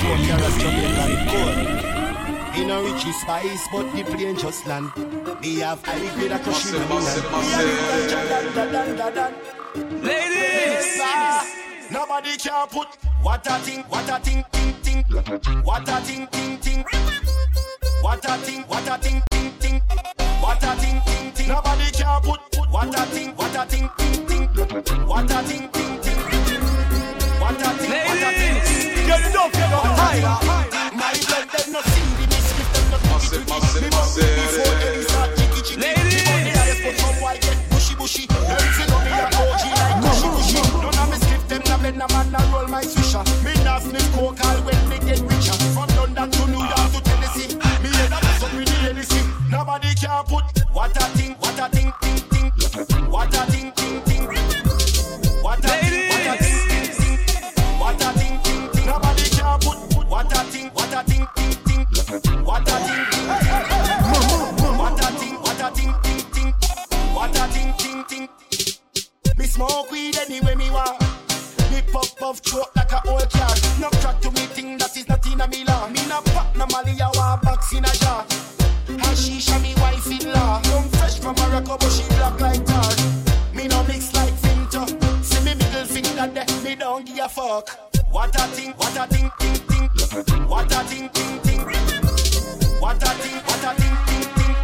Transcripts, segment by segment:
Four carats Jamaican gold. In a richy spice, but the plane just land. Me have high grade a crushing in the Ladies, nobody can put what a thing, what a thing, ting ting, what a thing, ting ting, what a thing, what a thing, ting ting, what a thing, ting ting. Nobody can put what a thing, what a thing, ting ting, what a thing, ting ting, what a thing, what a thing them love you no them no sing the mischief them no give it to me. Me must be before them jiggy jiggy. Ladies, money I put my wife get bushy bushy. Them fi me a OG like bushy bushy. Me skip them, na bend a man a roll my swisher. Me nah coke all when smoke weed anyway me want. Me puff puff throat like a old car. No crack to me thing that is not in a me law. Me no pop no Mali, I want box in a jar. Hashisha me wife in law. Come fresh from Morocco, but she black like tar. Me no mix like Finto. See me middle finger there, me don't give a fuck. What a thing, what a thing, ting ting. What a thing, ting ting. What a thing, what a thing, ting ting.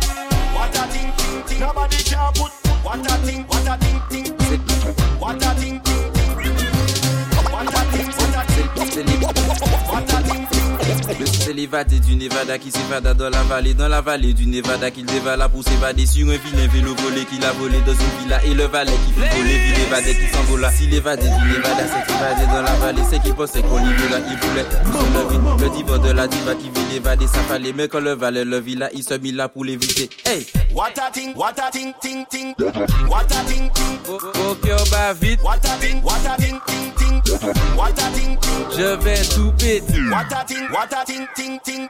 What a thing, ting ting. Nobody can put what a thing, what a thing, ting Le c'est l'évadé du Nevada qui s'évada dans la vallée, dans la vallée du Nevada qu'il dévala pour s'évader sur un vilain vélo volé qu'il a volé dans une villa et le valet qui fit voler, puis l'évadé qui s'envola. Si l'évadé du Nevada s'est évadé dans la vallée, c'est qu'il pensait qu'on y là, il voulait tout. Le diva de la diva qui vit l'évader, ça fallait, mais quand le valet le vit là, il se mit là pour l'éviter. Hey! What a thing, what a thing, ting ting. What a thing, ting. Au cœur bat vite, What a thing, what a thing, ting ting. What a ting. je vais tout péter. What a thing, what a thing, ting ting.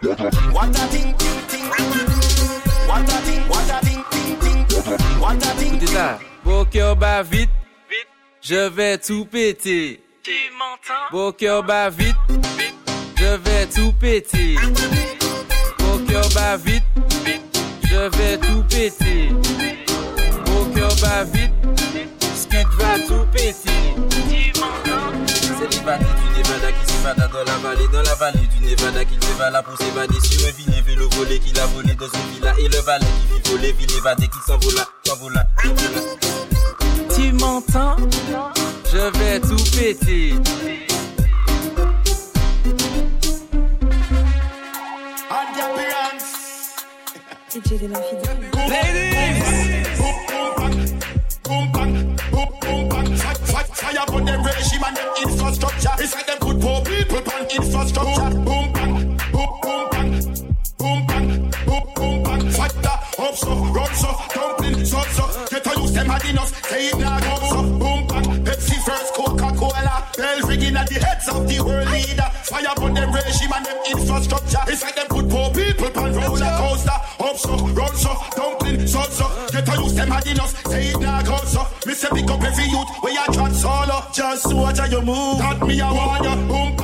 What a thing, ting ting. What a thing, what a thing, ting ting. What a thing, Écoutez ça. Au cœur bat vite, je vais tout péter. Tu m'entends? Au cœur bat vite, je vais tout péter. Bat vite, je vais tout péter. Cœur bat vite, va tout péter. Tu m'entends? C'est qui s'évada dans la vallée, dans la vallée du Nevada qu'il dévala pour s'évader sur un vilain vélo volé qu'il a volé dans une villa et le valet qui fit voler, ville évadé qui s'envola, s'envola, s'envola. Tu m'entends Je vais tout péter. DJ de boom, Boom, bang. Boom, boom, bang. Boom, bang. Boom, boom, bang. The up so, run so, dumpling so, so. Get to use them enough. Say it now, go so. Boom, bang. Pepsi first, Coca-Cola. Bell ringing at the heads of the world leader. Fire upon them regime and them infrastructure. It's like them put poor people on roller coaster. Up so, run so, dumpling so, so. Get to use them enough. Say it now, go so. Me say pick up every youth where you chat solo. Just watch how you move. That me a warn you. Boom, bang.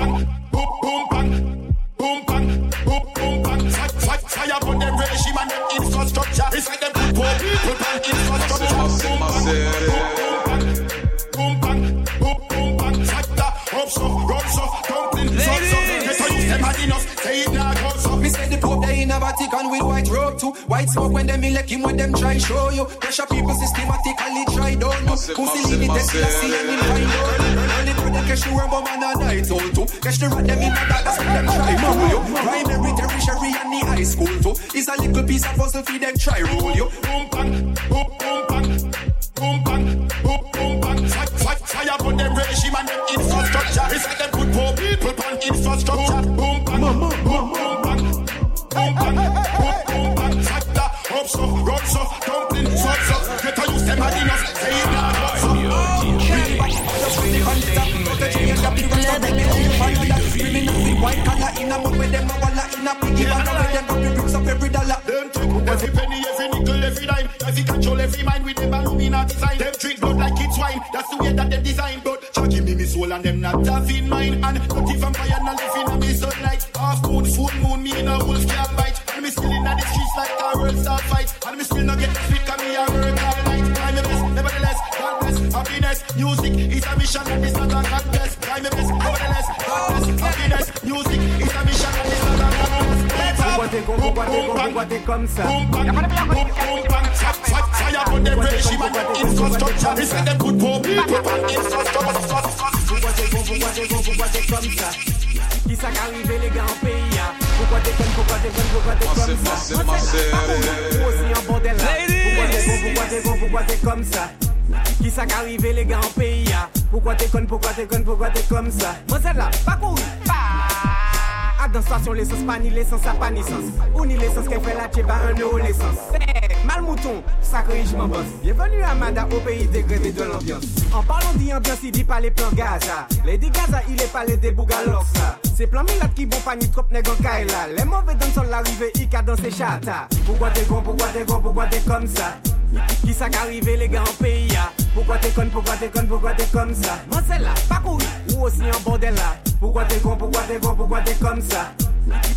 White. White smoke when them elect him when them try show you. Pressure people systematically try down you. Pussy leave it Tesla see and in find out. Early bird them catch the worm but man a night owl too. Catch the rat them in a bag that's when them try fool you. Primary, tertiary and the high school too. It's a little piece of puzzle for them try roll you. Boom, bang. Boom. Boom, laptop in mind and cut the vampire and live in a me sunlight. Half moon, full moon, me in a wolf can bite. And me still in the streets like a world star fight. And me still not get sick of me a work all night. I'm best, nevertheless, God bless, happiness. Music is a mission and it's not a contest. I'm best, nevertheless, God bless, happiness. Music is a mission and it's not a contest. Boom, boom, boom, boom, boom, comme ça. Boom, boom, boom, boom, fire on the regime and infrastructure. We send them good for people and infrastructure. Pourquoi t'es comme ça Qui ça qu'arrivé les gars en pays hein? Pourquoi t'es con, pourquoi t'es con, pourquoi t'es comme ça Moi, Pourquoi t'es con, pourquoi t'es con, pourquoi t'es comme ça qui ça qu'arrivé les gars en pays hein? Pourquoi t'es con, pourquoi t'es con, pourquoi t'es comme ça Moi c'est là, pas couru, pas À dans station l'essence, pas ni l'essence, ça pas sens Ou ni l'essence qu'elle fait là, t'es pas un euro l'essence Mal mouton, sacré je m'en bosse Bienvenue à Mada au pays des et de l'ambiance. En parlant d'ambiance, il dit pas les plans Gaza. Lady Gaza, il est pas les débougalok C'est plan Milat qui bon pas ni trop en Kaila. Les mauvais dans son l'arrivée, il dans ses chata. Pourquoi t'es con, pourquoi t'es con, pourquoi t'es comme ça? Qui ça qu'arrivé les gars en pays? Pourquoi t'es con, pourquoi t'es con, pourquoi t'es comme ça? Moi c'est là, pas couru, ou aussi en bordel là. Pourquoi t'es con, pourquoi t'es con, pourquoi t'es comme ça?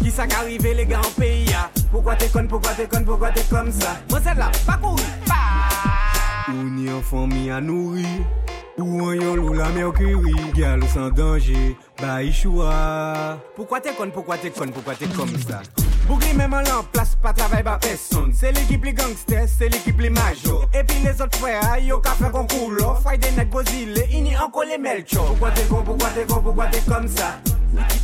Ki sa ka rive le gen an peyi ya? Poukwa te kon, poukwa te kon, poukwa te kom sa? Mwen sel la, pa kouri, pa! Ou ni an fami an nouri Ou an yon lou la merkuri Gyal ou san danje, ba yi choua. Poukwa te kon, poukwa te kon, poukwa te kom sa? Bougli menman lan plas, pa travay ba peson. Se l'ekip li gangster, se l'ekip li majo Epi les ot fwe a, yo ka fwe konkou lo. Fway de nek bozile, ini anko le melcho Poukwa te kon, poukwa te kon, poukwa te kom sa?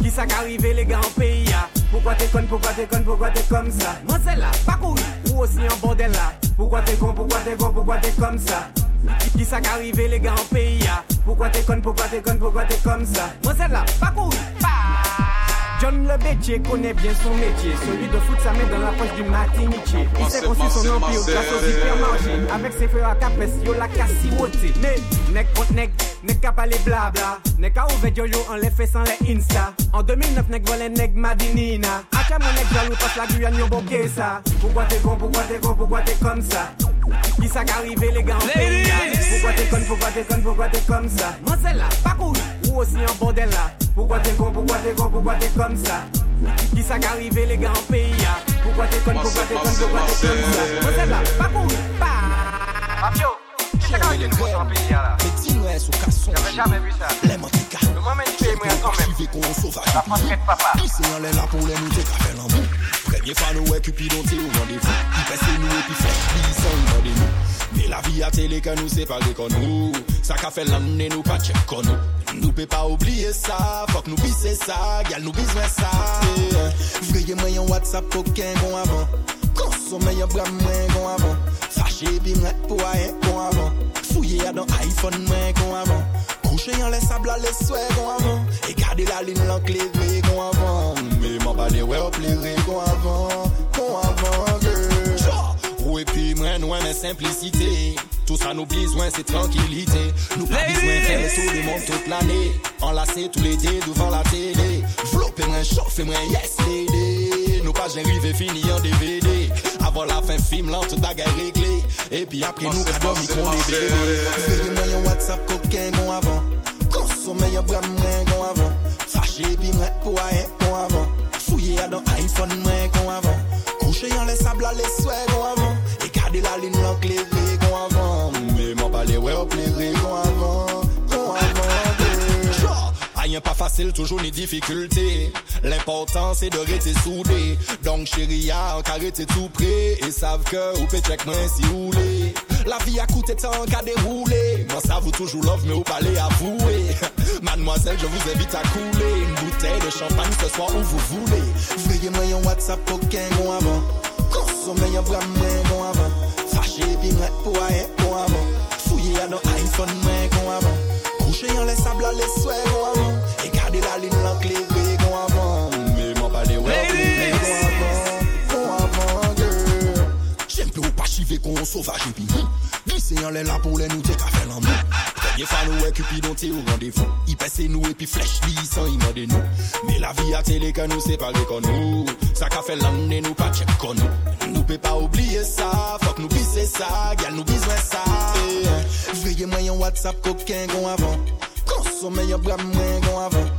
Qui ça qu'arrivé les gars en pays hein? Pourquoi t'es con, pourquoi t'es con, pourquoi t'es comme ça? Moi c'est là, pas couru, ou aussi en bordel là. Pourquoi t'es con, pourquoi t'es con, pourquoi t'es comme ça? Qui ça qu'arrivé les gars en pays hein? Pourquoi t'es con, pourquoi t'es con, pourquoi t'es comme ça? Moi c'est là, pas couru, pas John le Bétier connaît bien son métier. Celui de foutre sa main dans la poche du matiniché Il s'est conçu son empire grâce au supermarché Avec ses frères à capes, yo la cassiwoté Mais, nec contre nec, nec qu'à parler blabla. Nec à ouvert yo yo en les fait sans les insta. En 2009 nec volé nec madinina. Acha mon nec jaloux passe la Guyane yo bokeh ça? Pourquoi t'es con, pourquoi t'es con, pourquoi t'es comme ça? Qui ça qu'arrivé les gars en pays? Pourquoi t'es con, pourquoi t'es con, pourquoi t'es comme ça? Moi c'est là, pas couru, ou aussi en bordel là Pourquoi t'es con, pourquoi t'es con, pourquoi t'es comme ça? Qui ça qu'arrivé les gars en pays? Pourquoi t'es con, pourquoi t'es con, pourquoi t'es comme ça? Moi c'est là, pas couru, pas Mafio, qui ça qu'arrivé les gars en pays là? Mais dis-moi, sous casson, J'avais jamais vu ça les manticas. Le moment du pays moi quand même Suivez qu'on sauvage. La France de papa Glissez en l'air là pour les nous, t'es qu'à faire l'amour. Premier fan, ouais, Cupidon, t'es au rendez-vous. Passe nous et puis fait, ils sont rendez-nous. Mais la vie à télé que nous séparer comme nous. Ça qu'a fait l'année, nous pas check comme nous. Nous peut pas oublier ça, faut que nous bisser ça, gal nous besoin ça. Voyez moi un WhatsApp aucun bon avant. Consommer un bras moins bon avant. Fâché puis moi pour rien bon avant. Fouiller dans iPhone moins bon avant. Coucher en les sables à les souhaits bon avant. Et garder la ligne l'enclévé bon avant. Mais m'en parler ouais au plairé bon avant. Bon avant girl. Ou et puis moi nous aimons simplicité. Tout ça nous besoin c'est tranquillité. Nous pas besoin faire le tour du monde toute l'année. Enlacé tout l'été devant la télé. Flopper moins chauffer moins yes lady. Nous pas j'arrive fini en DVD. Avant la fin film là toute bagarre réglée. Et puis après nous massé. est bébé. Veillez moi un WhatsApp coquin bon avant. Consommer un bras moins bon avant. Fâché puis moi pour rien bon avant. Fouiller dans iPhone moins bon avant. Coucher en les sables à les souhaits bon avant. Et garder la ligne l'enclévé facile, toujours ni difficulté. L'important c'est de rester soudé. Donc chérie, t'es tout prêt. Et savent que ou peut check moi si vous voulez. La vie a coûté tant qu'à dérouler. Moi ça vous toujours love, mais vous parlez avouer. Mademoiselle, je vous invite à couler. Une bouteille de champagne ce soir où vous voulez. Veillez moi un WhatsApp aucun bon avant. Consommer un bras moins bon avant. Fâché puis pour rien bon avant. Fouiller à nos iPhone moins bon avant. Coucher en les sables les souhaits bon avant. Li la li lan kle kwe kon avan Me man pa de wè Kon avan, girl Jem pe ou pa chive kon sovaj epi Glise yon lè la pou lè nou te ka fè lan mè Ye fa nou e kupidon te ou randevou I pese nou e pi flech li san imande nou Me la vi a tele ke nou separe kon nou Sa ka fe lande nou pa tchek kon nou Nou pe pa oubliye sa Fok nou bise sa, gyal nou bizwen sa Veye mwen yon whatsapp koken kon avan Konsome yon bram mwen kon avan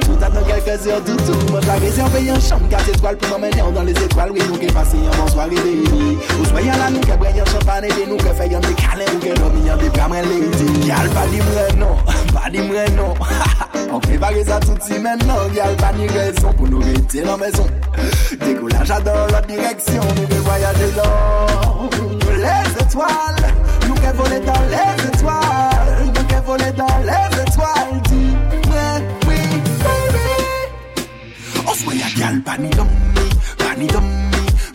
Tout à dans quelques heures doutou Moi je la réserve en chambre 4 étoiles pour m'emmener dans les étoiles. Oui nous passer un bon soirée Ou soyez là nous que briller champagne Et nous que fait un des câlins un des pas di mwen non, pas di mwen non. On prépare ça tout suite maintenant. Pas ni raison pour nous rester dans la maison. Décollage dans l'autre direction. Nous que voyager dans les étoiles. Nous voler dans les étoiles. Nous voler dans les On soit y'a gal pas ni d'homme Pas ni d'homme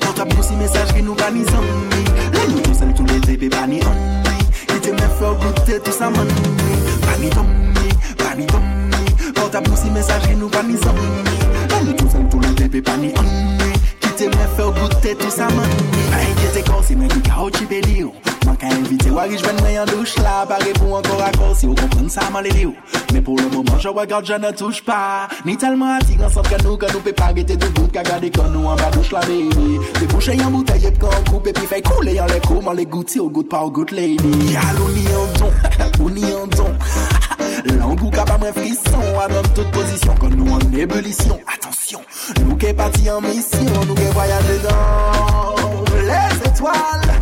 Portable nous si message qui nous pas ni zombie Là nous tous seuls tous les TP pas ni homme Qui te met fort goûter tout ça man Pas ni d'homme Pas ni d'homme Portable nous si message qui nous pas ni zombie Là nous tous seuls tous les TP pas ni homme Qui te met fort goûter tout ça man Pas inquiété quand c'est même du chaos qui béli Mwen ka invite wari jwen mwen yon douche la Pare pou ankor akor si ou kompren sa man li li ou. Men pou le moment je regarde je ne touche pas Ni telman attirant sauf que nous que nous peut pas guetter de bout Ka gade kon nou an ba douche la baby. Te bouche yon bouteille et kon coupe Puis fait couler yon les coups Man les goûte si ou goûte pas ou goûte lady. Yal ou ni yon don Ou ni yon don. Langou ka pa mwen frisson A dans toute position Kon nou en ébullition. Attention Nou ke pati en mission Nou ke voyage dans les étoiles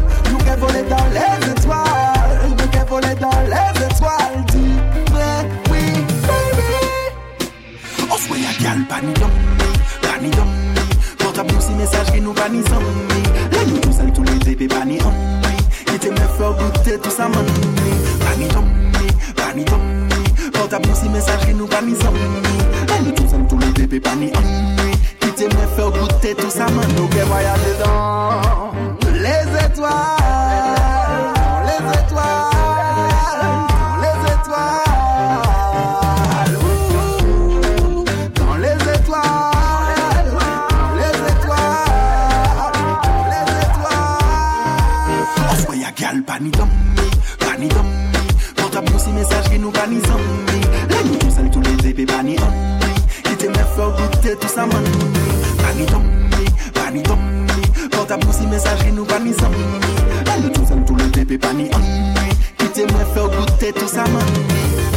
Nous que voler dans les étoiles. Nous que voler dans les étoiles. Dis-moi oui baby. On soit y'a gal pas ni d'homme Pas ni d'homme. Portable nous si message qui nous ni zombie Là nous tous tous les pas ni homme Qui te me fait goûter tout ça ni d'homme Pas ni d'homme. Portable nous si message qui nous ni zombie Là nous tous tous les pas ni homme Qui te me fait goûter tout ça man Nous que voyager dans les épées pas ni homme Qui te met fort goûter tout ça man Pas ni d'homme Pas ni d'homme Portable nous si message qui nous pas ni zombie Là nous tous seuls tous les épées pas ni homme Qui te met fort goûter tout ça man